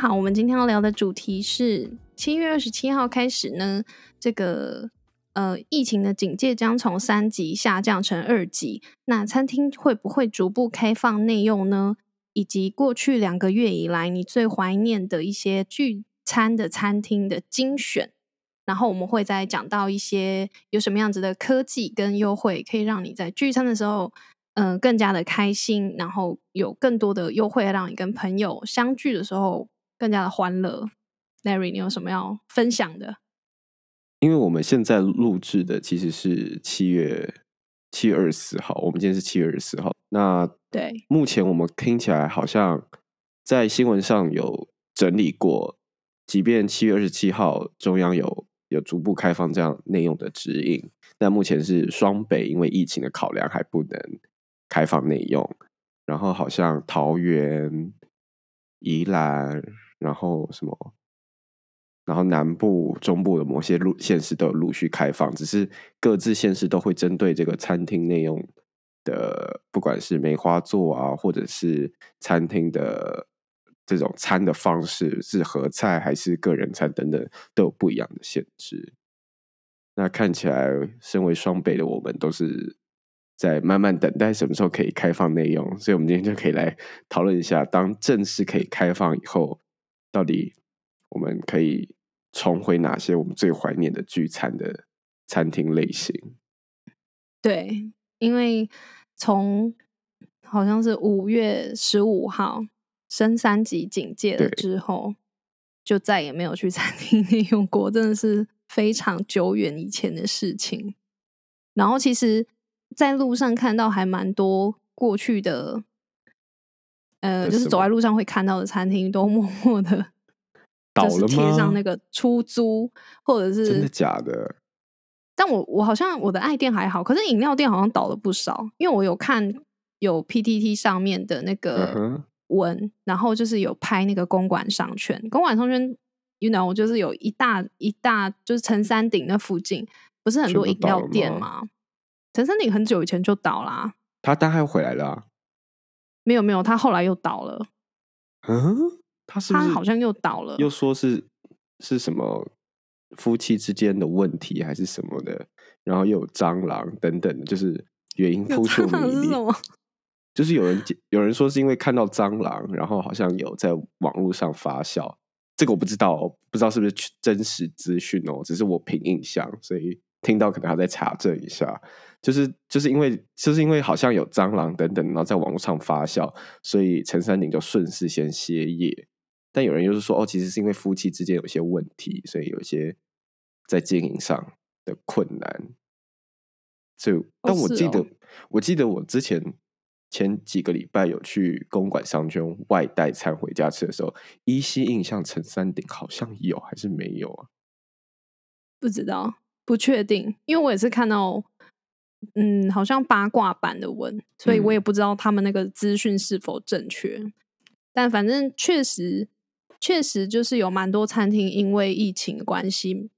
好，我们今天要聊的主题是七月二十七号开始呢，这个呃疫情的警戒将从三级下降成二级。那餐厅会不会逐步开放内用呢？以及过去两个月以来，你最怀念的一些聚餐的餐厅的精选。然后我们会再讲到一些有什么样子的科技跟优惠，可以让你在聚餐的时候。嗯，更加的开心，然后有更多的优惠，让你跟朋友相聚的时候更加的欢乐。Larry，你有什么要分享的？因为我们现在录制的其实是七月七月二十四号，我们今天是七月二十四号。那对，目前我们听起来好像在新闻上有整理过，即便七月二十七号中央有有逐步开放这样内用的指引，但目前是双北因为疫情的考量还不能。开放内用，然后好像桃园、宜兰，然后什么，然后南部、中部的某些路县市都有陆续开放，只是各自县市都会针对这个餐厅内用的，不管是梅花座啊，或者是餐厅的这种餐的方式，是合菜还是个人餐等等，都有不一样的限制。那看起来，身为双北的我们都是。在慢慢等待什么时候可以开放内容，所以我们今天就可以来讨论一下，当正式可以开放以后，到底我们可以重回哪些我们最怀念的聚餐的餐厅类型？对，因为从好像是五月十五号升三级警戒了之后，就再也没有去餐厅内用过，真的是非常久远以前的事情。然后其实。在路上看到还蛮多过去的，呃，就是走在路上会看到的餐厅，都 默默的 倒了贴上那个出租，或者是真的假的？但我我好像我的爱店还好，可是饮料店好像倒了不少，因为我有看有 PTT 上面的那个文，然后就是有拍那个公馆商圈，公馆商圈，you know，就是有一大一大就是陈山顶那附近，不是很多饮料店吗？陈山顶很久以前就倒啦，他大概回来了？没有没有，他后来又倒了。嗯，他是他好像又倒了，又说是是什么夫妻之间的问题还是什么的，然后又有蟑螂等等，就是原因扑朔迷离。就是有人有人说是因为看到蟑螂，然后好像有在网络上发酵，这个我不知道，不知道是不是真实资讯哦，只是我凭印象，所以听到可能要再查证一下。就是就是因为就是因为好像有蟑螂等等，然后在网络上发酵，所以陈三鼎就顺势先歇业。但有人又是说，哦，其实是因为夫妻之间有些问题，所以有一些在经营上的困难。所以，但我记得，我记得我之前前几个礼拜有去公馆商圈外带餐回家吃的时候，依稀印象陈三鼎好像有还是没有啊？不知道，不确定，因为我也是看到。嗯，好像八卦版的文，所以我也不知道他们那个资讯是否正确。但反正确实，确实就是有蛮多餐厅因为疫情的关系，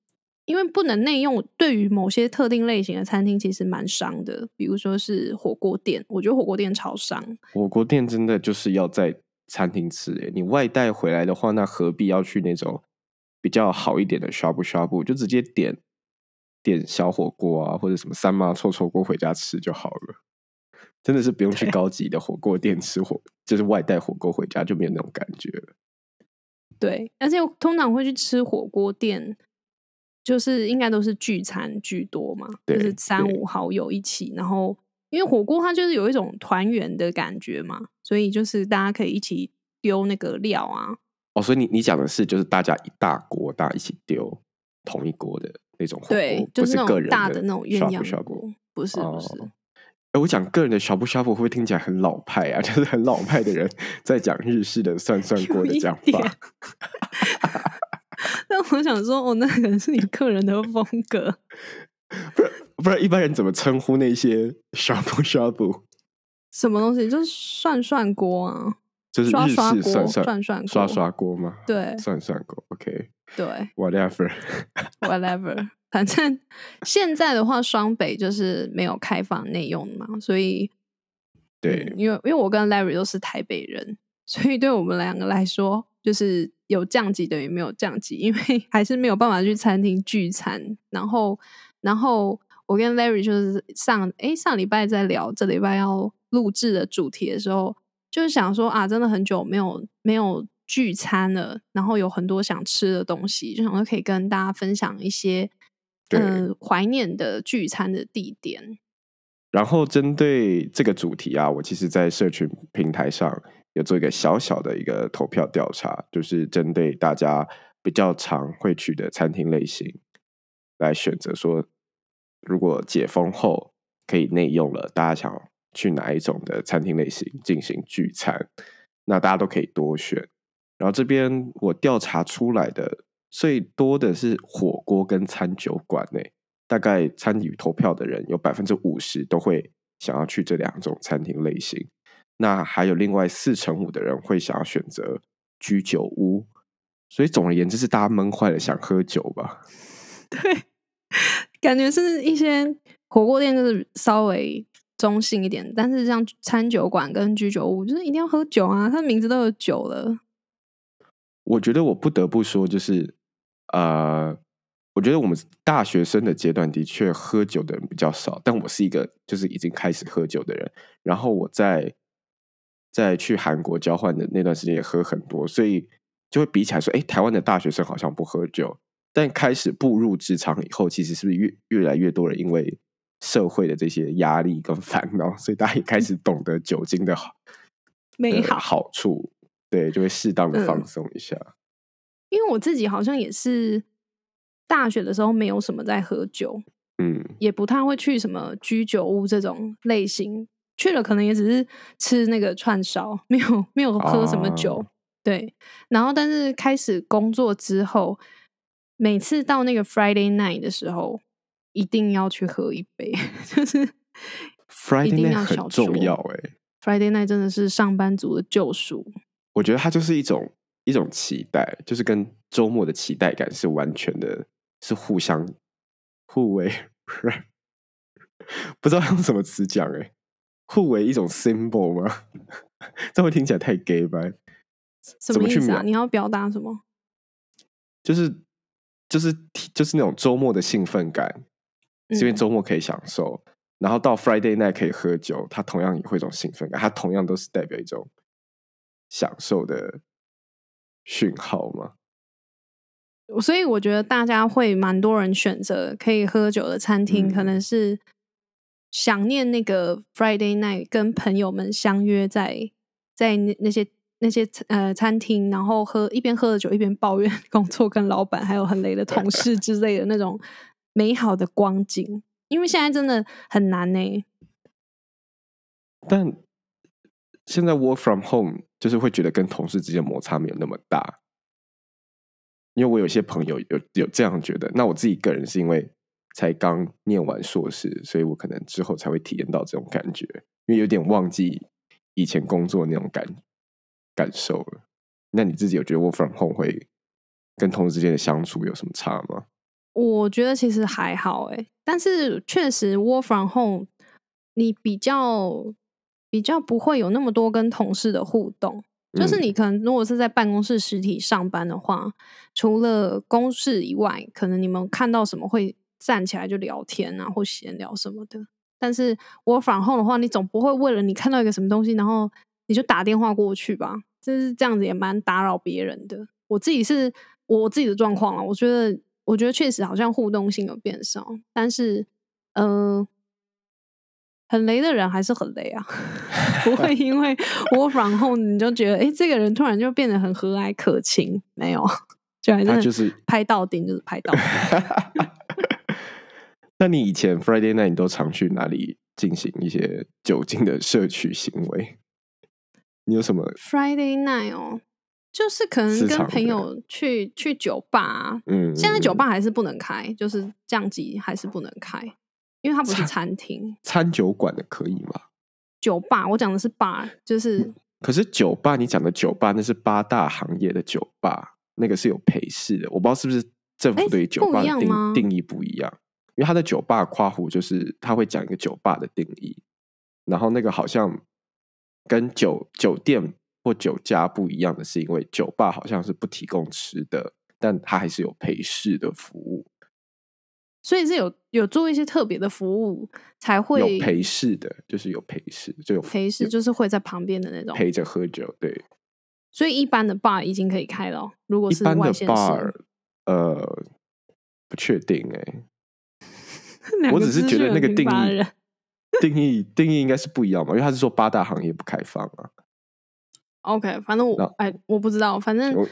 因为不能内用，对于某些特定类型的餐厅其实蛮伤的。比如说是火锅店，我觉得火锅店超伤。火锅店真的就是要在餐厅吃，诶，你外带回来的话，那何必要去那种比较好一点的 shop shop，就直接点。点小火锅啊，或者什么三妈臭臭锅回家吃就好了，真的是不用去高级的火锅店吃火，就是外带火锅回家就没有那种感觉了。对，而且通常会去吃火锅店，就是应该都是聚餐居多嘛，就是三五好友一起，然后因为火锅它就是有一种团圆的感觉嘛，所以就是大家可以一起丢那个料啊。哦，所以你你讲的是就是大家一大锅，大家一起丢同一锅的。那种对，就是那种大的那种鸳鸯锅，不是不是。哎，我讲个人的 shop shop 会不会听起来很老派啊？就是很老派的人在讲日式的算算锅的讲法。但我想说，哦，那可能是你个人的风格。不然不然，一般人怎么称呼那些 shop shop？什么东西？就是涮涮锅啊，就是日式涮涮涮涮锅吗？对，涮涮锅。OK，对，whatever，whatever。反正现在的话，双北就是没有开放内用嘛，所以对，因为因为我跟 Larry 都是台北人，所以对我们两个来说，就是有降级等于没有降级，因为 还是没有办法去餐厅聚餐。然后，然后我跟 Larry 就是上哎上礼拜在聊这礼拜要录制的主题的时候，就是想说啊，真的很久没有没有聚餐了，然后有很多想吃的东西，就想说可以跟大家分享一些。嗯，怀念的聚餐的地点。然后针对这个主题啊，我其实，在社群平台上有做一个小小的一个投票调查，就是针对大家比较常会去的餐厅类型来选择，说如果解封后可以内用了，大家想去哪一种的餐厅类型进行聚餐，那大家都可以多选。然后这边我调查出来的。最多的是火锅跟餐酒馆呢，大概参与投票的人有百分之五十都会想要去这两种餐厅类型，那还有另外四成五的人会想要选择居酒屋，所以总而言之是大家闷坏了想喝酒吧？对，感觉是一些火锅店就是稍微中性一点，但是像餐酒馆跟居酒屋就是一定要喝酒啊，它的名字都有酒了。我觉得我不得不说就是。呃，我觉得我们大学生的阶段的确喝酒的人比较少，但我是一个就是已经开始喝酒的人。然后我在在去韩国交换的那段时间也喝很多，所以就会比起来说，哎，台湾的大学生好像不喝酒，但开始步入职场以后，其实是不是越越来越多人因为社会的这些压力跟烦恼，所以大家也开始懂得酒精的好美好好处，对，就会适当的放松一下。因为我自己好像也是大学的时候没有什么在喝酒，嗯，也不太会去什么居酒屋这种类型，去了可能也只是吃那个串烧，没有没有喝什么酒，对。然后但是开始工作之后，每次到那个 Friday night 的时候，一定要去喝一杯，就是 Friday night 很重要。哎，Friday night 真的是上班族的救赎，我觉得它就是一种。一种期待，就是跟周末的期待感是完全的，是互相互为，不知道用什么词讲哎，互为一种 symbol 吗？这会听起来太 gay 吧？什么意思啊？你要表达什么？就是就是就是那种周末的兴奋感，是因为周末可以享受，然后到 Friday night 可以喝酒，它同样也会一种兴奋感，它同样都是代表一种享受的。讯号吗？所以我觉得大家会蛮多人选择可以喝酒的餐厅，可能是想念那个 Friday night，跟朋友们相约在在那那些那些呃餐厅，然后喝一边喝着酒一边抱怨 工作跟老板还有很累的同事之类的那种美好的光景。因为现在真的很难呢。但现在 work from home。就是会觉得跟同事之间摩擦没有那么大，因为我有些朋友有有这样觉得。那我自己个人是因为才刚念完硕士，所以我可能之后才会体验到这种感觉，因为有点忘记以前工作那种感感受了。那你自己有觉得 work from home 会跟同事之间的相处有什么差吗？我觉得其实还好哎，但是确实 work from home 你比较。比较不会有那么多跟同事的互动，就是你可能如果是在办公室实体上班的话，除了公事以外，可能你们看到什么会站起来就聊天啊，或闲聊什么的。但是我反后的话，你总不会为了你看到一个什么东西，然后你就打电话过去吧？就是这样子也蛮打扰别人的。我自己是我自己的状况啊，我觉得我觉得确实好像互动性有变少，但是呃。很雷的人还是很雷啊，不会因为我然后你就觉得哎，这个人突然就变得很和蔼可亲，没有，就还是就是拍到顶，就是拍到。那你以前 Friday night 你都常去哪里进行一些酒精的摄取行为。你有什么 Friday night 哦，就是可能跟朋友去去酒吧、啊，嗯？现在酒嗯吧还是不能开，就是降级还是不能开，因为它不是餐餐厅。餐酒馆的可以吗？酒吧，我讲的是 bar，就是可是酒吧，你讲的酒吧那是八大行业的酒吧，那个是有陪侍的。我不知道是不是政哎府对于酒吧的定定义不一样，因为他的酒吧夸胡就是他会讲一个酒吧的定义，然后那个好像跟酒酒店或酒家不一样的是，因为酒吧好像是不提供吃的，但它还是有陪侍的服务，所以是有有做一些特别的服务才会有陪侍的，就是有陪侍，就有陪侍，就是会在旁边的那种。陪着喝酒，对。所以一般的 bar 已经可以开了哦，如果是一般的外县 bar，呃，不确定哎、我只是觉得那个定义定义定义应该是不一样嘛，因为他是说八大行业不开放啊。OK，反正我哎，我不知道，反正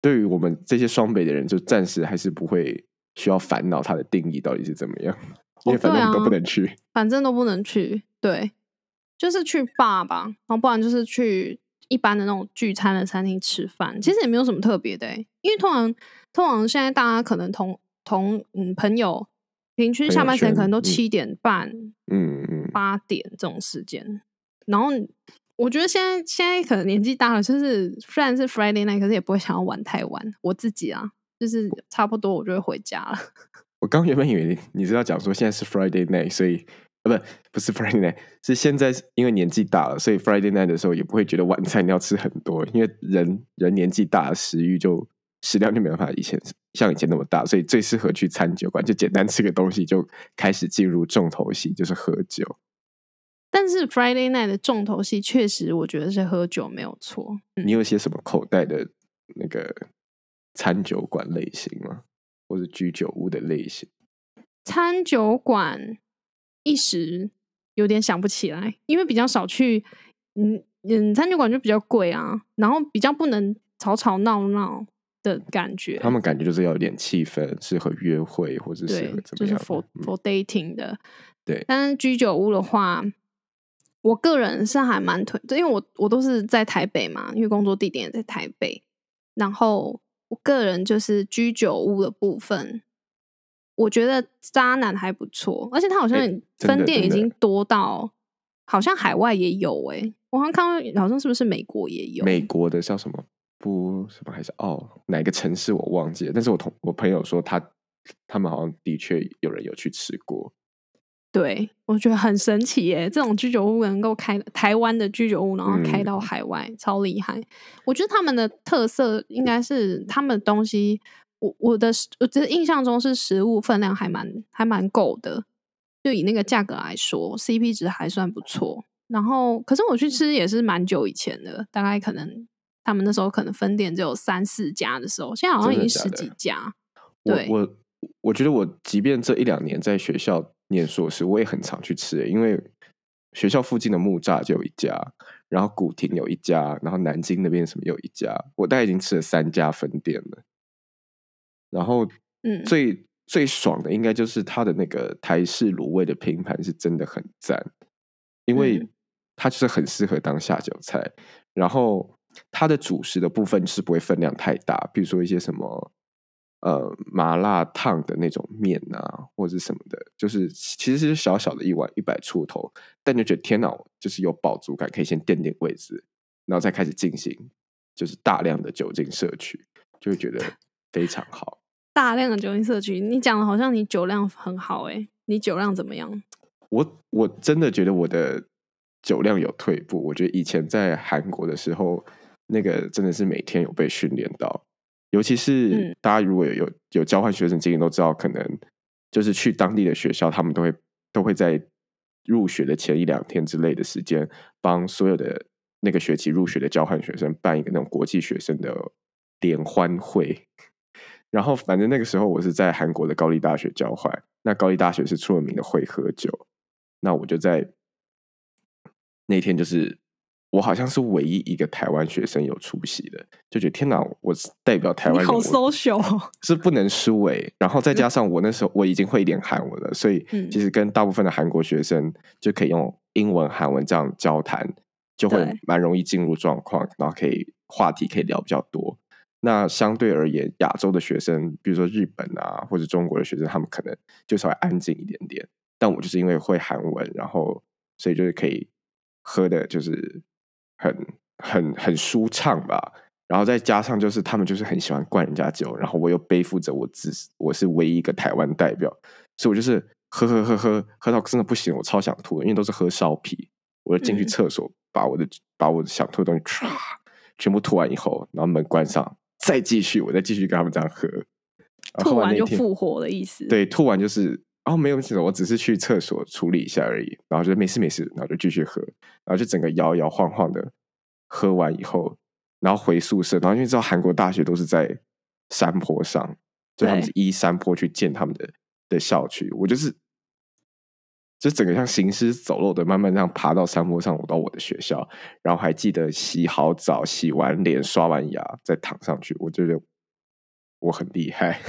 对于我们这些双北的人，就暂时还是不会需要烦恼它的定义到底是怎么样，因为反正都不能去。反正都不能去，对，就是去 bar 吧，然后不然就是去一般的那种聚餐的餐厅吃饭，其实也没有什么特别的欸、因为通常通常现在大家可能同同嗯朋友平均下班时间可能都嗯。七点半、嗯嗯，八点这种时间，然后我觉得现在现在可能年纪大了，就是虽然是 Friday night，可是也不会想要玩太晚。我自己啊，就是差不多我就会回家了。我刚原本以为你你是要讲说现在是 Friday night，所以呃不不是 Friday night，是现在因为年纪大了，所以 Friday night 的时候也不会觉得晚餐要吃很多，因为人人年纪大了，食欲就食量就没办法以前像以前那么大，所以最适合去餐酒馆，就简单吃个东西就开始进入重头戏，就是喝酒。但是 Friday night 的重头戏确实，我觉得是喝酒没有错。嗯你有些什么口袋的那个餐酒馆类型吗？或者居酒屋的类型？餐酒馆一时有点想不起来，因为比较少去。嗯嗯，餐酒馆就比较贵啊，然后比较不能吵吵闹闹的感觉。他们感觉就是要有点气氛，适合约会或者适对合，怎就是么样的？for 嗯 for dating 的。对但是居酒屋的话，我个人是还蛮推，因为我我都是在台北嘛，因为工作地点也在台北。然后我个人就是居酒屋的部分，我觉得渣男还不错，而且他好像分店已经多到，好像海外也有诶、我好像看到好像是不是美国也有？美国的叫什么？不什么还是哦哪个城市我忘记了，但是我同我朋友说他他们好像的确有人有去吃过，对，我觉得很神奇耶！这种居酒屋能够开台湾的居酒屋，然后开嗯到海外，超厉害。我觉得他们的特色应该是他们的东西，我我的我觉得印象中是食物分量还蛮还蛮够的，就以那个价格来说，CP 值还算不错。然后，可是我去吃也是蛮久以前的，大概可能他们那时候可能分店只有三四家的时候，现在好像已经十真的的几家。我对我我觉得我即便这一两年在学校念硕士，我也很常去吃、欸因为学校附近的木栅就有一家，然后古亭有一家，然后南京那边什么有一家，我大概已经吃了三家分店了。然后嗯，最最爽的应该就是它的那个台式卤味的拼盘是真的很赞，因为嗯它就是很适合当下酒菜。然后它的主食的部分是不会分量太大，比如说一些什么呃麻辣烫的那种面啊，或者是什么的，就是其实是小小的一碗一百出头，但就觉得天哪，就是有饱足感，可以先垫垫位置，然后再开始进行就是大量的酒精摄取，就会觉得非常好。大量的酒精摄取，你讲的好像你酒量很好诶、你酒量怎么样？我我真的觉得我的酒量有退步。我觉得以前在韩国的时候，那个真的是每天有被训练到，尤其是嗯大家如果有有有交换学生经验都知道，可能就是去当地的学校，他们都会都会在入学的前一两天之类的时间，帮所有的那个学期入学的交换学生办一个那种国际学生的联欢会。然后，反正那个时候我是在韩国的高丽大学交换，那高丽大学是出了名的会喝酒，那我就在那天就是我好像是唯一一个台湾学生有出席的，就觉得天哪，我是代表台湾人，好 social，哦 是不能输诶、然后再加上我那时候我已经会一点韩文了，所以嗯其实跟大部分的韩国学生就可以用英文、韩文这样交谈，就会对蛮容易进入状况，然后可以话题可以聊比较多。那相对而言，亚洲的学生，比如说日本啊或者中国的学生，他们可能就稍微安静一点点。但我就是因为会韩文，然后所以就是可以喝的，就是很很很舒畅吧。然后再加上就是他们就是很喜欢灌人家酒，然后我又背负着我自我是唯一一个台湾代表，所以我就是喝喝喝喝喝到真的不行，我超想吐的，因为都是喝烧啤，我就进去嗯厕所把我的把我想吐的东西唰全部吐完以后，然后门关上，再继续，我再继续跟他们这样喝，然后吐完就复活的意思。，对，吐完就是哦，没有什么，我只是去厕所处理一下而已，然后就没事没事，然后就继续喝，然后就整个摇摇晃晃的喝完以后，然后回宿舍，然后因为知道韩国大学都是在山坡上，就他们是依山坡去建他们的的校区，我就是就整个像行尸走肉的，慢慢这样爬到山坡上，我到我的学校，然后还记得洗好澡、洗完脸、刷完牙再躺上去，我觉得我很厉害。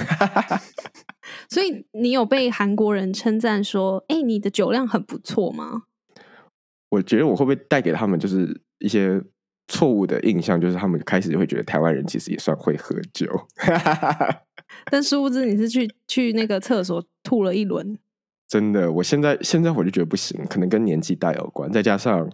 所以你有被韩国人称赞说：“哎、你的酒量很不错吗我觉得我会不会带给他们就是一些错误的印象，就是他们开始会觉得台湾人其实也算会喝酒。”但殊不知你是去去那个厕所吐了一轮。真的，我现在现在我就觉得不行，可能跟年纪大有关，再加上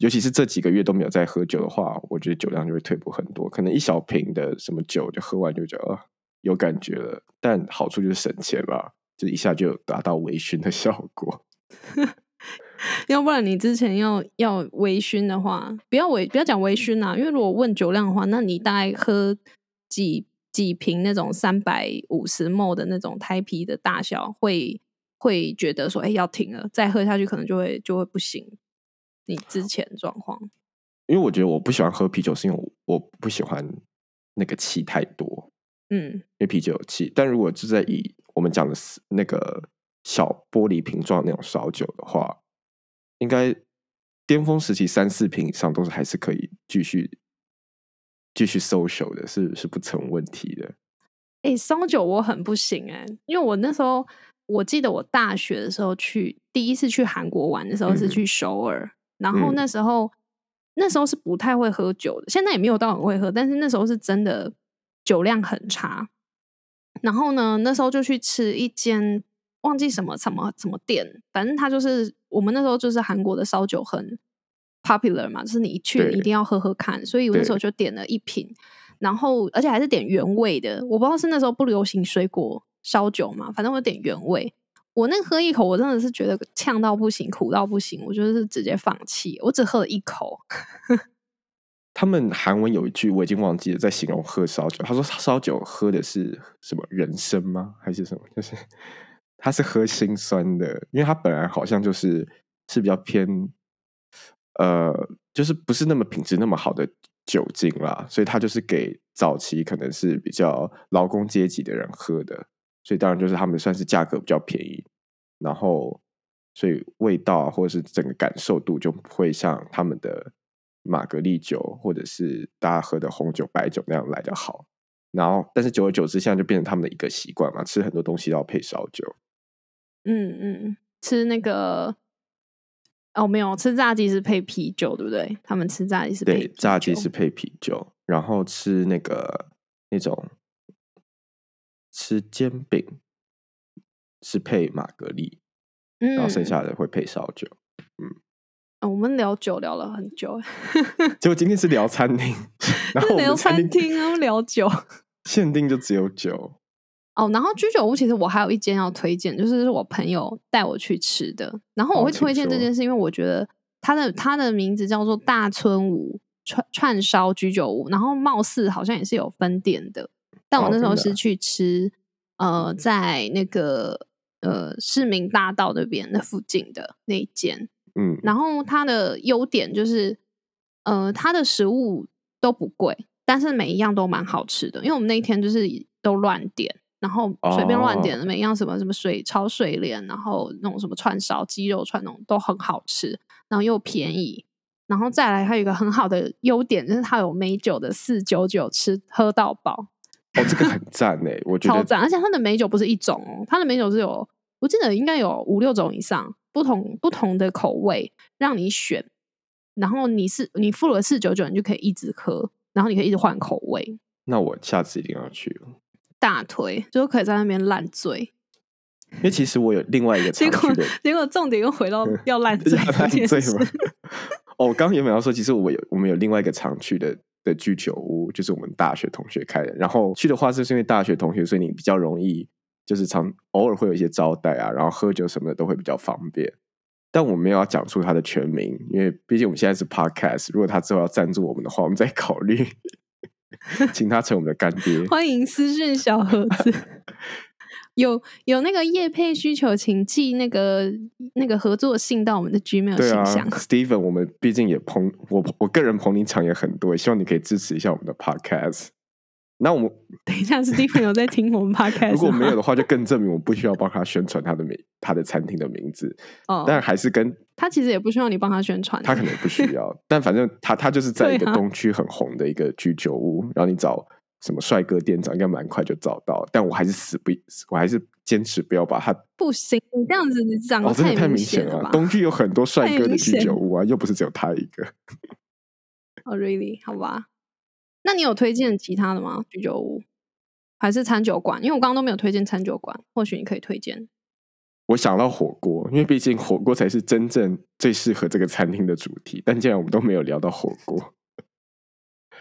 尤其是这几个月都没有再喝酒的话，我觉得酒量就会退步很多。可能一小瓶的什么酒就喝完就觉得、啊、有感觉了，但好处就是省钱嘛，就一下就达到微醺的效果。要不然你之前要要微醺的话，不要微不要讲微醺啊，因为如果问酒量的话，那你大概喝几几瓶那种三百五十 m 的那种胎啤的大小，会会觉得说，哎、要停了，再喝下去可能就会就会不行。你之前状况，因为我觉得我不喜欢喝啤酒，是因为我我不喜欢那个气太多。嗯，因为啤酒有气。但如果是在以我们讲的是那个小玻璃瓶装那种烧酒的话，应该巅峰时期三四瓶以上都是还是可以继续继续 social 的，是是不成问题的。哎、烧酒我很不行哎、因为我那时候我记得我大学的时候去第一次去韩国玩的时候是嗯去首尔，然后嗯那时候、那时候是不太会喝酒的，现在也没有到很会喝，但是那时候是真的酒量很差。然后呢，那时候就去吃一间忘记什么什么什么店，反正他就是我们那时候就是韩国的烧酒很 popular 嘛，就是你一去你一定要喝喝看，所以我那时候就点了一瓶，然后而且还是点原味的，我不知道是那时候不流行水果烧酒嘛，反正我点原味。我那喝一口，我真的是觉得呛到不行，苦到不行，我就是直接放弃，我只喝了一口。他们韩文有一句我已经忘记了，在形容喝烧酒。他说烧酒喝的是什么人参吗？还是什么？就是他是喝心酸的，因为他本来好像就是是比较偏呃，就是不是那么品质那么好的酒精啦，所以他就是给早期可能是比较劳工阶级的人喝的，所以当然就是他们算是价格比较便宜，然后所以味道啊或者是整个感受度就不会像他们的玛格丽酒或者是大家喝的红酒、白酒那样来的好。然后，但是久而久之，现在就变成他们的一个习惯嘛，吃很多东西都要配烧酒。嗯嗯，吃那个哦，没有吃炸鸡是配啤酒，对不对？他们吃炸鸡是配对，炸鸡是配啤酒，然后吃那个那种吃煎饼是配玛格丽，嗯，然后剩下的会配烧酒。哦我们聊酒聊了很久，结果今天是聊餐厅，然后聊餐餐厅啊，聊酒。限定就只有酒。哦，然后居酒屋其实我还有一间要推荐，就是我朋友带我去吃的。然后我会推荐这说件事，因为我觉得它的它的名字叫做大村屋串串烧居酒屋，然后貌似好像也是有分店的。但我哦那时候是去吃，呃，在那个呃市民大道那边那附近的那一间。嗯，然后它的优点就是，呃，它的食物都不贵，但是每一样都蛮好吃的。因为我们那一天就是都乱点，然后随便乱点哦的每一样什么什么水炒水莲，然后那种什么串烧、鸡肉串那种都很好吃，然后又便宜。然后再来，还有一个很好的优点就是它有美酒的四九九吃喝到饱，哦，这个很赞哎，我觉得超赞！而且它的美酒不是一种哦，它的美酒是有，我记得应该有五六种以上，不同不同的口味让你选。然后你是你付了四九九，你就可以一直喝，然后你可以一直换口味。那我下次一定要去。大腿，就可以在那边烂醉。因为其实我有另外一个 结果结果重点又回到 要烂醉烂醉吗事。？哦，我刚刚原本要说，其实我有我们有另外一个常去的的居酒屋，就是我们大学同学开的。然后去的话，是因为大学同学，所以你比较容易，就是常偶尔会有一些招待啊，然后喝酒什么的都会比较方便。但我没有要讲出他的全名，因为毕竟我们现在是 podcast，如果他之后要赞助我们的话，我们再考虑 请他成我们的干爹。欢迎私讯小盒子。有有那个业配需求，请寄那个那个合作信到我们的 Gmail 对啊信箱。Steven，我们毕竟也捧我我个人捧你场也很多，也希望你可以支持一下我们的 podcast。那我们 等一下，Stephen 有在听我们 Podcast 如果没有的话，就更证明我不需要帮他宣传他的名他的餐厅的名字，哦，但还是跟他其实也不需要你帮他宣传，他可能不需要，但反正他他就是在一个东区很红的一个居酒屋，然后你找什么帅哥店长，应该蛮快就找到。但我还是死不，我还是坚持不要把他不行，你这样子你讲哦，的真的太明明显了。东区有很多帅哥的居酒屋啊，又不是只有他一个。哦、r e a l l y 好吧？那你有推荐其他的吗？居酒屋还是餐酒馆？因为我刚刚都没有推荐餐酒馆，或许你可以推荐。我想到火锅，因为毕竟火锅才是真正最适合这个餐厅的主题。但既然我们都没有聊到火锅，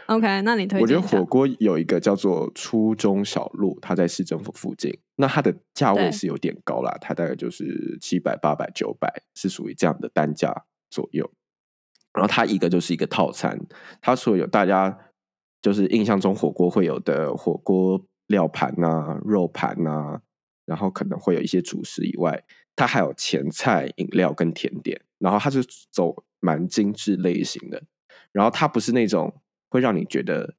OK，那你推荐我觉得火锅有一个叫做初中小路，它在市政府附近。那它的价位是有点高啦，它大概就是七百、八百、九百，是属于这样的单价左右。然后它一个就是一个套餐，它所有大家就是印象中火锅会有的火锅料盘呐、肉盘呐、然后可能会有一些主食以外，它还有前菜、饮料跟甜点。然后它是走蛮精致类型的，然后它不是那种会让你觉得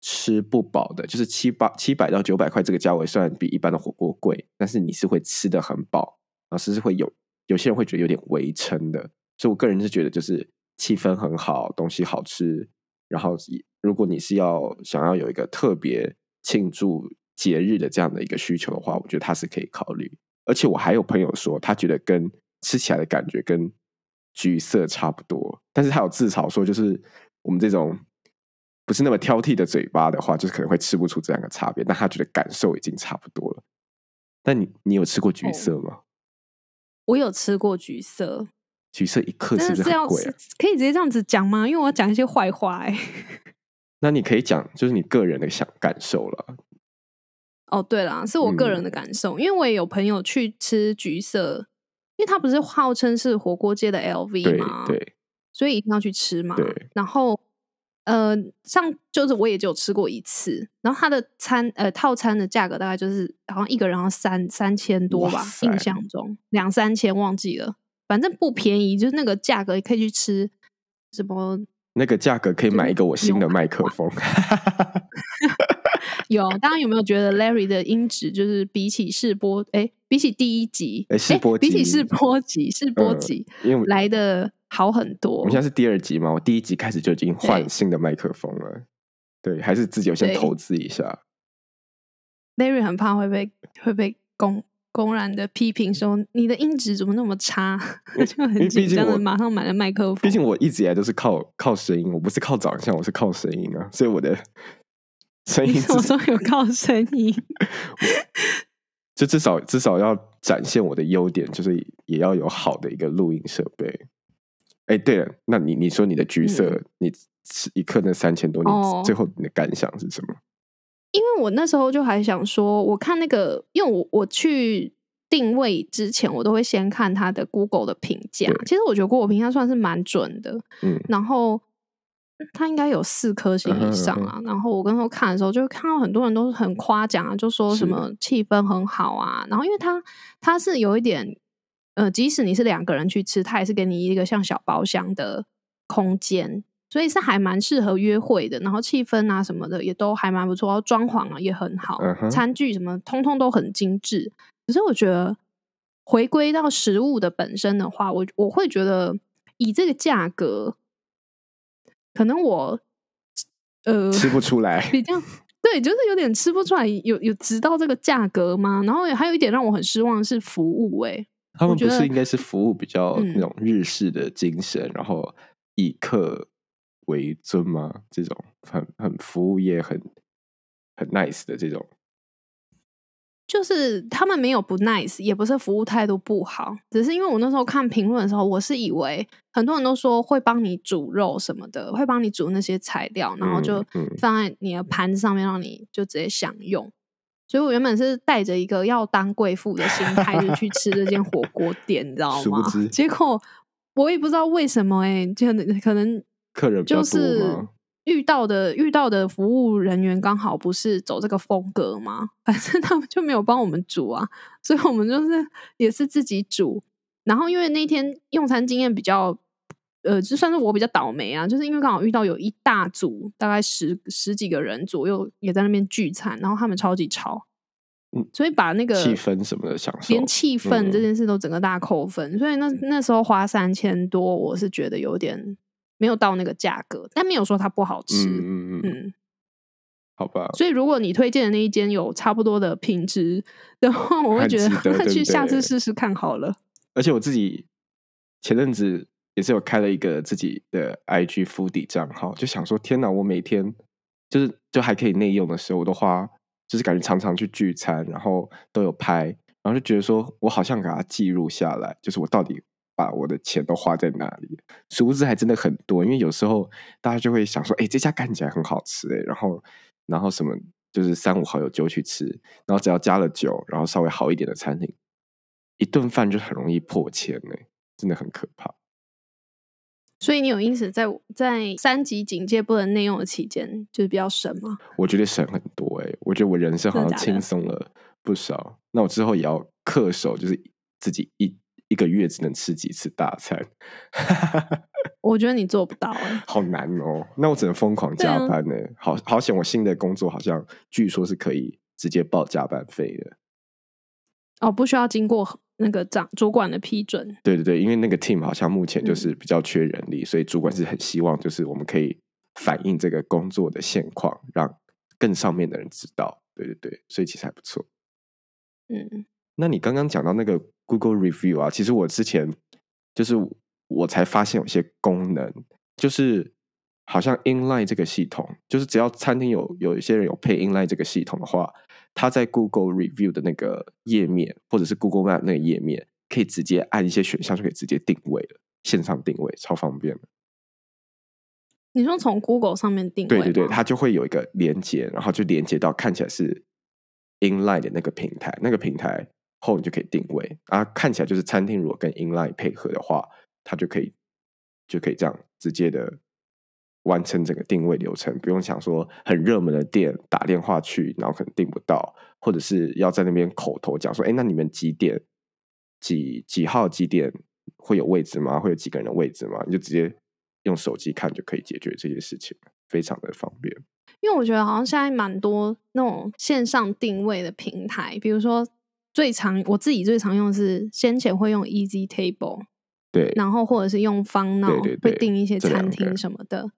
吃不饱的，就是七八七百到九百块这个价位，虽然比一般的火锅贵，但是你是会吃的很饱，然后甚至会有有些人会觉得有点微撑的。所以我个人是觉得就是气氛很好，东西好吃，然后如果你是要想要有一个特别庆祝节日的这样的一个需求的话，我觉得它是可以考虑。而且我还有朋友说，他觉得跟吃起来的感觉跟橘色差不多，但是他有自嘲说，就是我们这种不是那么挑剔的嘴巴的话，就是可能会吃不出这两个差别，但他觉得感受已经差不多了。但你你有吃过橘色吗？我有吃过橘色，橘色一克是不是要贵啊？可以直接这样子讲吗？因为我要讲一些坏话哎、那你可以讲就是你个人的想感受了。哦，对了，是我个人嗯的感受，因为我也有朋友去吃橘色，因为他不是号称是火锅界的 LV 对嘛，对，所以一定要去吃嘛。对然后呃，上就是我也就吃过一次，然后它的餐呃套餐的价格大概就是好像一个人要三三千多吧印象中两三千忘记了，反正不便宜，就是那个价格可以去吃什么那个价格可以买一个我新的麦克风。有，大家有没有觉得 Larry 的音质就是比起试播，哎，比起第一集，诶试播集比起试播集，试播嗯集、因为来的好很多。我们现在是第二集嘛，我第一集开始就已经换新的麦克风了。对，还是自己有先投资一下。Larry 很怕会被会被公公然的批评说你的音质怎么那么差，就很紧张的马上买了麦克风。毕竟我一直以来都是靠靠声音，我不是靠长相，我是靠声音啊，所以我的 声音你什么有靠声音？就至少至少要展现我的优点，就是也要有好的一个录音设备。哎，对了，那你你说你的橘色，你吃一克那三千多，你最后你的感想是什么？因为我那时候就还想说，我看那个，因为我我去定位之前，我都会先看它的 Google 的评价。其实我觉得 Google 评价算是蛮准的，嗯，然后他应该有四颗星以上嗯啊。然后我跟时看的时候，就看到很多人都是很夸奖啊，就说什么气氛很好啊。然后因为他他是有一点，呃，即使你是两个人去吃，它也是给你一个像小包厢的空间。所以是还蛮适合约会的，然后气氛啊什么的也都还蛮不错，然后装潢啊也很好，餐具什么通通都很精致。可是我觉得回归到食物的本身的话，我我会觉得以这个价格，可能我呃吃不出来。比较对，就是有点吃不出来，有有知道这个价格吗？然后还有一点让我很失望的是服务、欸，他们不是应该是服务比较嗯那种日式的精神，然后以客为尊吗？这种很很服务业很很 nice 的这种，就是他们没有不 nice，也不是服务态度不好，只是因为我那时候看评论的时候，我是以为很多人都说会帮你煮肉什么的，会帮你煮那些材料，然后就放在你的盘子上面，让你就直接享用。所以我原本是带着一个要当贵妇的心态，就去吃这间火锅店，你知道吗？结果我也不知道为什么、欸，哎，就可能就是？遇到的遇到的服务人员刚好不是走这个风格嘛，反正他们就没有帮我们煮啊，所以我们就是也是自己煮。然后因为那天用餐经验比较，呃，就算是我比较倒霉啊，就是因为刚好遇到有一大组大概十十几个人左右也在那边聚餐，然后他们超级吵，嗯所以把那个气氛什么的享受连，气氛嗯这件事都整个大扣分，所以那那时候花三千多，我是觉得有点没有到那个价格，但没有说它不好吃。嗯嗯嗯，嗯，好吧，所以如果你推荐的那一间有差不多的品质的话，我会觉得那 去下次试试看好了。而且我自己前阵子也是有开了一个自己的 IG 敷底账号，就想说天哪，我每天就是就还可以内用的时候，我都花，就是感觉常常去聚餐，然后都有拍，然后就觉得说我好像给它记录下来，就是我到底把我的钱都花在哪里，殊不知还真的很多，因为有时候大家就会想说，哎、这家看起来很好吃、哎，然后然后什么就是三五好友就去吃，然后只要加了酒，然后稍微好一点的餐厅。一顿饭就很容易破千呢、真的很可怕。所以你有因此在在三级警戒不能内用的期间，就是比较省吗？我觉得省很多哎、我觉得我人生好像轻松了不少。那我之后也要恪守，就是自己一一个月只能吃几次大餐，我觉得你做不到哎、好难哦。那我只能疯狂加班呢、好好险，我新的工作好像据说是可以直接报加班费的。哦，不需要经过那个长主管的批准。对对对，因为那个 team 好像目前就嗯是比较缺人力，所以主管是很希望就是我们可以反映这个工作的现况，让更上面的人知道。对对对，所以其实还不错。嗯，那你刚刚讲到那个 Google Review 啊，其实我之前就是我才发现有些功能，就是好像 Inline 这个系统，就是只要餐厅有有一些人有配 Inline 这个系统的话，它在 Google Review 的那个页面或者是 Google Map 那个页面，可以直接按一些选项就可以直接定位了，线上定位超方便的。你说从 Google 上面定位对对对，它就会有一个连接，然后就连接到看起来是 Inline 的那个平台，那个平台后你就可以定位，啊，看起来就是餐厅如果跟 Inline 配合的话，它就可以就可以这样直接的完成整个定位流程，不用想说很热门的店打电话去，然后可能订不到，或者是要在那边口头讲说，哎，那你们几点几几号几点会有位置吗？会有几个人的位置吗？你就直接用手机看就可以解决这些事情，非常的方便。因为我觉得好像现在蛮多那种线上定位的平台，比如说最常我自己最常用的是先前会用 Easy Table，对，然后或者是用方闹对对会订一些餐厅什么的。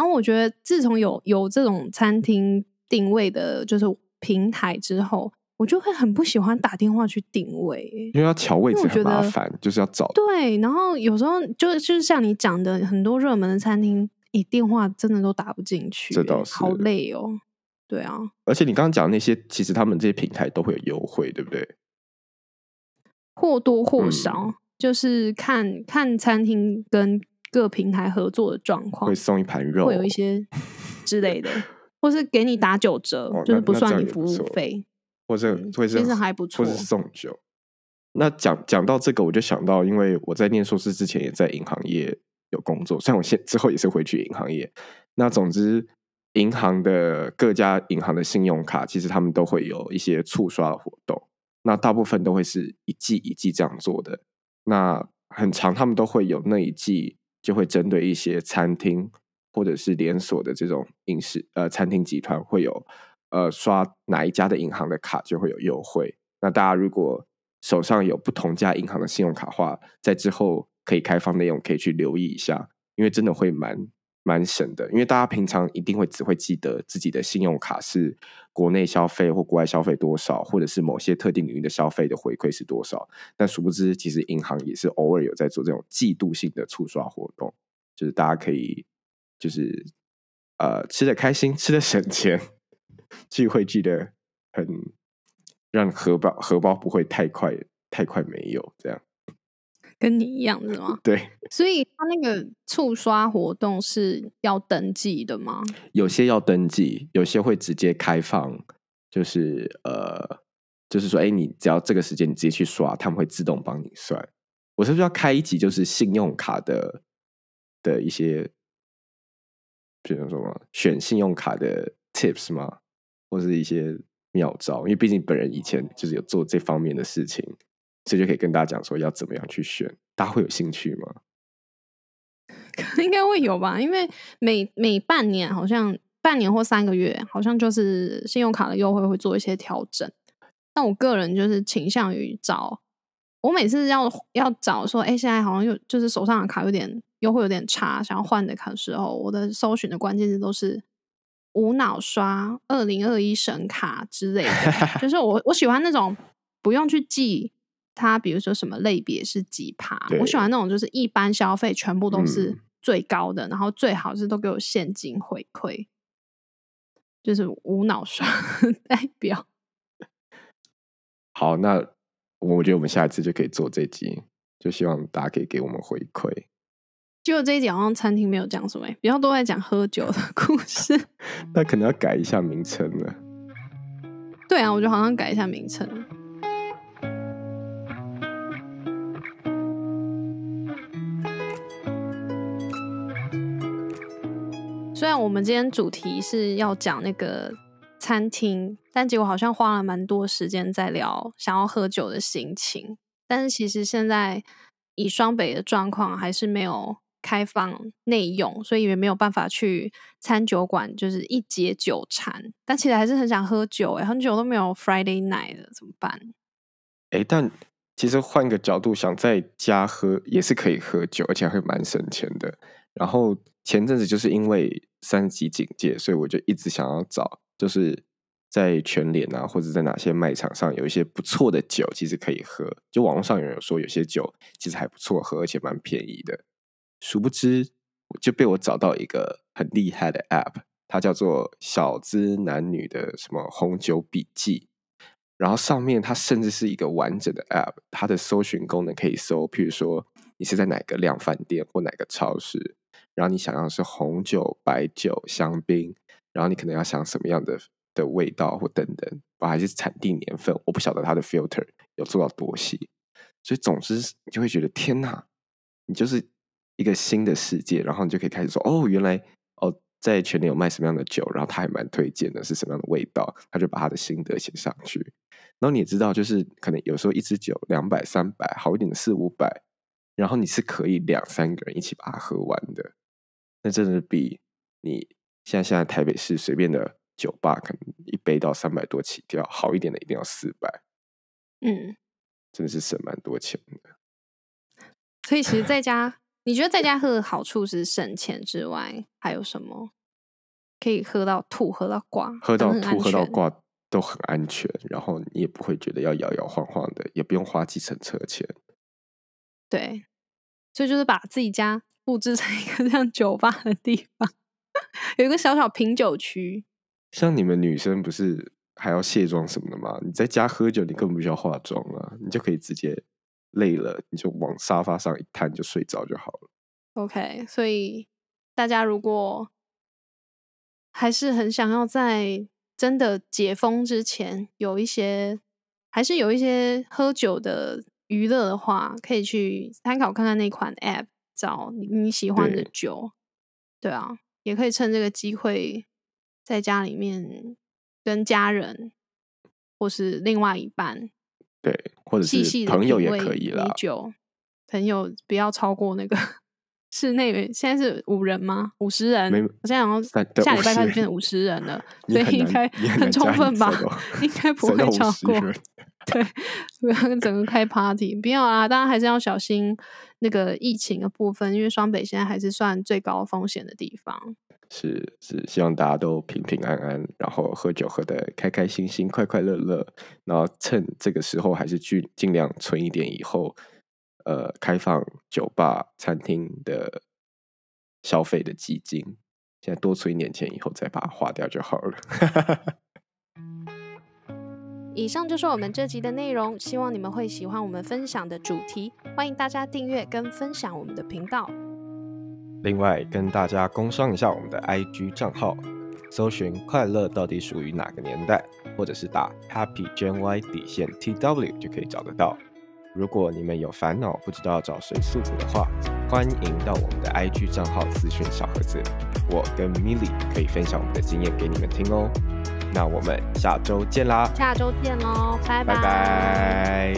然后我觉得自从有有这种餐厅定位的，就是平台之后，我就会很不喜欢打电话去定位欸。因为要调位置很麻烦，就是要找。对，然后有时候就就是像你讲的，很多热门的餐厅，你电话真的都打不进去欸，这倒是好累哦。对啊，而且你刚刚讲的那些，其实他们这些平台都会有优惠，对不对？或多或嗯少、就是看看餐厅跟各平台合作的状况会，送一盘肉，会有一些之类的，或是给你打九折，哦就是不算你服务费。或者嗯会是其实还不错或者是送酒。那讲讲到这个，我就想到，因为我在念硕士之前也在银行业有工作，虽然我现之后也是回去银行业。那总之，银行的各家银行的信用卡，其实他们都会有一些促刷的活动。那大部分都会是一季一季这样做的。那很长，他们都会有那一季就会针对一些餐厅或者是连锁的这种饮食呃餐厅集团会有呃刷哪一家的银行的卡就会有优惠。那大家如果手上有不同家银行的信用卡的话，在之后可以开放内容可以去留意一下，因为真的会蛮蛮省的，因为大家平常一定会只会记得自己的信用卡是国内消费或国外消费多少，或者是某些特定领域的消费的回馈是多少。但殊不知，其实银行也是偶尔有在做这种季度性的促刷活动，就是大家可以就是呃吃的开心，吃的省钱，聚会聚的很让荷包荷包不会太快太快没有这样。跟你一样是吗？对，所以他那个促刷活动是要登记的吗？有些要登记，有些会直接开放，就是呃，就是说，哎，你只要这个时间你直接去刷，他们会自动帮你算。我是不是要开一集，就是信用卡的的一些，比如说选信用卡的 tips 吗？或是一些妙招？因为毕竟本人以前就是有做这方面的事情。所以就可以跟大家讲说要怎么样去选，大家会有兴趣吗？应该会有吧，因为每每半年好像半年或三个月，好像就是信用卡的优惠会做一些调整。但我个人就是倾向于找，我每次要要找说，哎，现在好像有就是手上的卡有点优惠有点差，想要换的卡的时候，我的搜寻的关键字都是无脑刷二零二一神卡之类的，就是我我喜欢那种不用去记。它比如说什么类别是几趴？我喜欢那种就是一般消费全部都是最高的，然后最好是都给我现金回馈，就是无脑刷代表。好，那我觉得我们下一次就可以做这集，就希望大家可以给我们回馈。结果这一集好像餐厅没有讲什么，比较多在讲喝酒的故事。那可能要改一下名称了。对啊，我觉得好像改一下名称。虽然我们今天主题是要讲那个餐厅，但结果好像花了蛮多时间在聊想要喝酒的心情。但是其实现在以双北的状况，还是没有开放内用，所以也没有办法去餐酒馆，就是一解酒馋。但其实还是很想喝酒，哎，很久都没有 Friday night 了，怎么办？哎，但其实换个角度想，在家喝也是可以喝酒，而且还会蛮省钱的。然后前阵子就是因为三级警戒，所以我就一直想要找，就是在全联啊，或者在哪些卖场上有一些不错的酒，其实可以喝。就网络上有人说有些酒其实还不错喝，而且蛮便宜的。殊不知，就被我找到一个很厉害的 App，它叫做“小资男女”的什么红酒笔记。然后上面它甚至是一个完整的 App，它的搜寻功能可以搜，譬如说你是在哪个量贩店或哪个超市。然后你想要是红酒、白酒、香槟，然后你可能要想什么样的的味道或等等，我还是产地年份，我不晓得它的 filter 有做到多细，所以总之你就会觉得天哪，你就是一个新的世界，然后你就可以开始说哦，原来哦在全年有卖什么样的酒，然后他还蛮推荐的是什么样的味道，他就把他的心得写上去。然后你也知道，就是可能有时候一支酒两百、三百，好一点的四五百，然后你是可以两三个人一起把它喝完的。那真的是比你现在现在台北市随便的酒吧，可能一杯到三百多起跳，好一点的一定要四百。嗯，真的是省蛮多钱的。所以其实在家，你觉得在家喝的好处是省钱之外，还有什么？可以喝到吐，喝到挂，喝到吐，喝到挂都很安全，然后你也不会觉得要摇摇晃晃的，也不用花计程车钱。对，所以就是把自己家。布置成一个像酒吧的地方，有一个小小品酒区。像你们女生不是还要卸妆什么的吗？你在家喝酒，你根本不需要化妆啊，你就可以直接累了，你就往沙发上一瘫就睡着就好了。OK，所以大家如果还是很想要在真的解封之前有一些，还是有一些喝酒的娱乐的话，可以去参考看看那款 App。找你你喜欢的酒，对啊，也可以趁这个机会在家里面跟家人或是另外一半，对，或者是朋友也可以啦。酒朋友不要超过那个室内现在是五人吗？五十人？我现在好像下礼拜50开始变成五十人了，所以应该很充分吧？应该不会超50过。对，不要整个开 party，不要啊！大家还是要小心那个疫情的部分，因为双北现在还是算最高风险的地方。是是，希望大家都平平安安，然后喝酒喝得开开心心、快快乐乐，然后趁这个时候还是去尽量存一点，以后呃开放酒吧、餐厅的消费的基金，现在多存一点钱，以后再把它花掉就好了。以上就是我们这集的内容，希望你们会喜欢我们分享的主题。欢迎大家订阅跟分享我们的频道。另外，跟大家工商一下我们的 IG 账号，搜寻“快乐到底属于哪个年代”，或者是打 Happy Gen Y 底线 TW 就可以找得到。如果你们有烦恼不知道找谁诉苦的话，欢迎到我们的 IG 账号咨询小盒子，我跟 Milly 可以分享我们的经验给你们听哦。那我们下周见啦，下周见喽，拜拜拜